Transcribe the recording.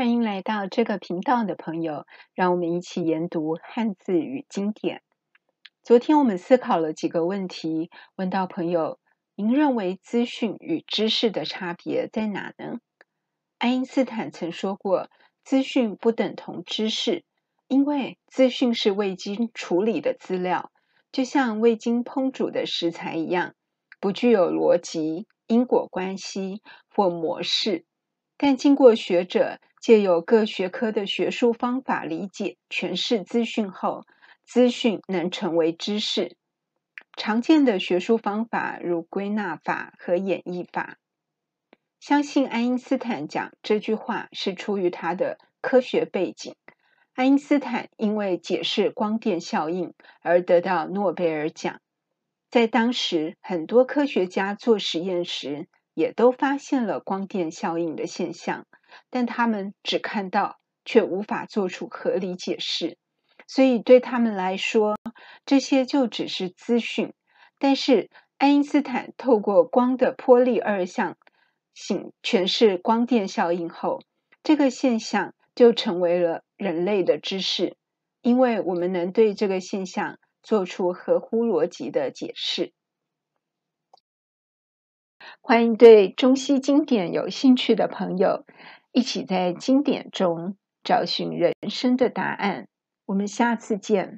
欢迎来到这个频道的朋友，让我们一起研读汉字与经典。昨天我们思考了几个问题，问到朋友：您认为资讯与知识的差别在哪呢？爱因斯坦曾说过：“资讯不等同知识，因为资讯是未经处理的资料，就像未经烹煮的食材一样，不具有逻辑、因果关系或模式。但经过学者。”借由各学科的学术方法理解、诠释资讯后，资讯能成为知识。常见的学术方法如归纳法和演绎法。相信爱因斯坦讲这句话是出于他的科学背景。爱因斯坦因为解释光电效应而得到诺贝尔奖。在当时，很多科学家做实验时也都发现了光电效应的现象。但他们只看到，却无法做出合理解释，所以对他们来说，这些就只是资讯。但是爱因斯坦透过光的波粒二象性诠释光电效应后，这个现象就成为了人类的知识，因为我们能对这个现象做出合乎逻辑的解释。欢迎对中西经典有兴趣的朋友。一起在经典中找寻人生的答案。我们下次见。